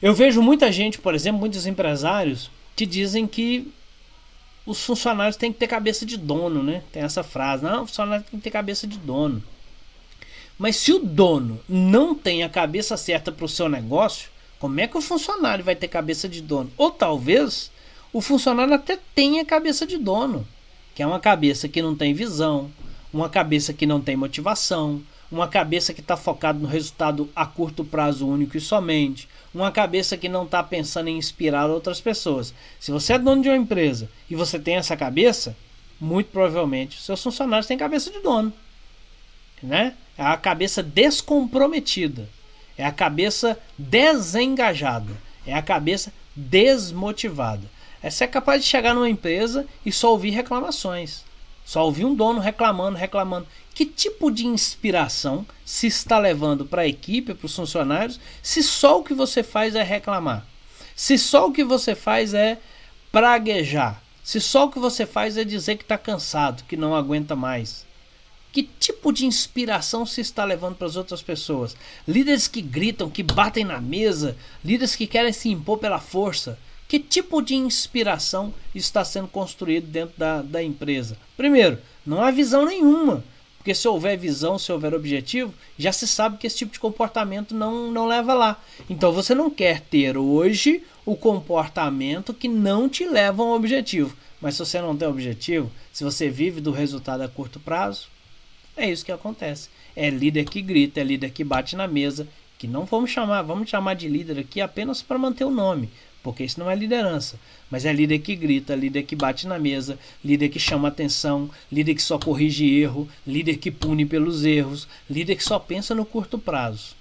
Eu vejo muita gente, por exemplo, muitos empresários que dizem que os funcionários têm que ter cabeça de dono, né? Tem essa frase, não, o funcionário tem que ter cabeça de dono. Mas se o dono não tem a cabeça certa para o seu negócio, como é que o funcionário vai ter cabeça de dono? Ou talvez o funcionário até tenha cabeça de dono, que é uma cabeça que não tem visão, uma cabeça que não tem motivação, uma cabeça que está focada no resultado a curto prazo único e somente, uma cabeça que não está pensando em inspirar outras pessoas. Se você é dono de uma empresa e você tem essa cabeça, muito provavelmente seus funcionários têm cabeça de dono, né? É a cabeça descomprometida, é a cabeça desengajada, é a cabeça desmotivada. É ser capaz de chegar numa empresa e só ouvir reclamações. Só ouvir um dono reclamando, reclamando. Que tipo de inspiração se está levando para a equipe, para os funcionários, se só o que você faz é reclamar? Se só o que você faz é praguejar? Se só o que você faz é dizer que está cansado, que não aguenta mais? Que tipo de inspiração se está levando para as outras pessoas? Líderes que gritam, que batem na mesa, líderes que querem se impor pela força. Que tipo de inspiração está sendo construído dentro da, da empresa? Primeiro, não há visão nenhuma. Porque se houver visão, se houver objetivo, já se sabe que esse tipo de comportamento não, não leva lá. Então você não quer ter hoje o comportamento que não te leva a um objetivo. Mas se você não tem objetivo, se você vive do resultado a curto prazo, é isso que acontece. É líder que grita, é líder que bate na mesa, que não vamos chamar, vamos chamar de líder aqui apenas para manter o nome, porque isso não é liderança, mas é líder que grita, líder que bate na mesa, líder que chama atenção, líder que só corrige erro, líder que pune pelos erros, líder que só pensa no curto prazo.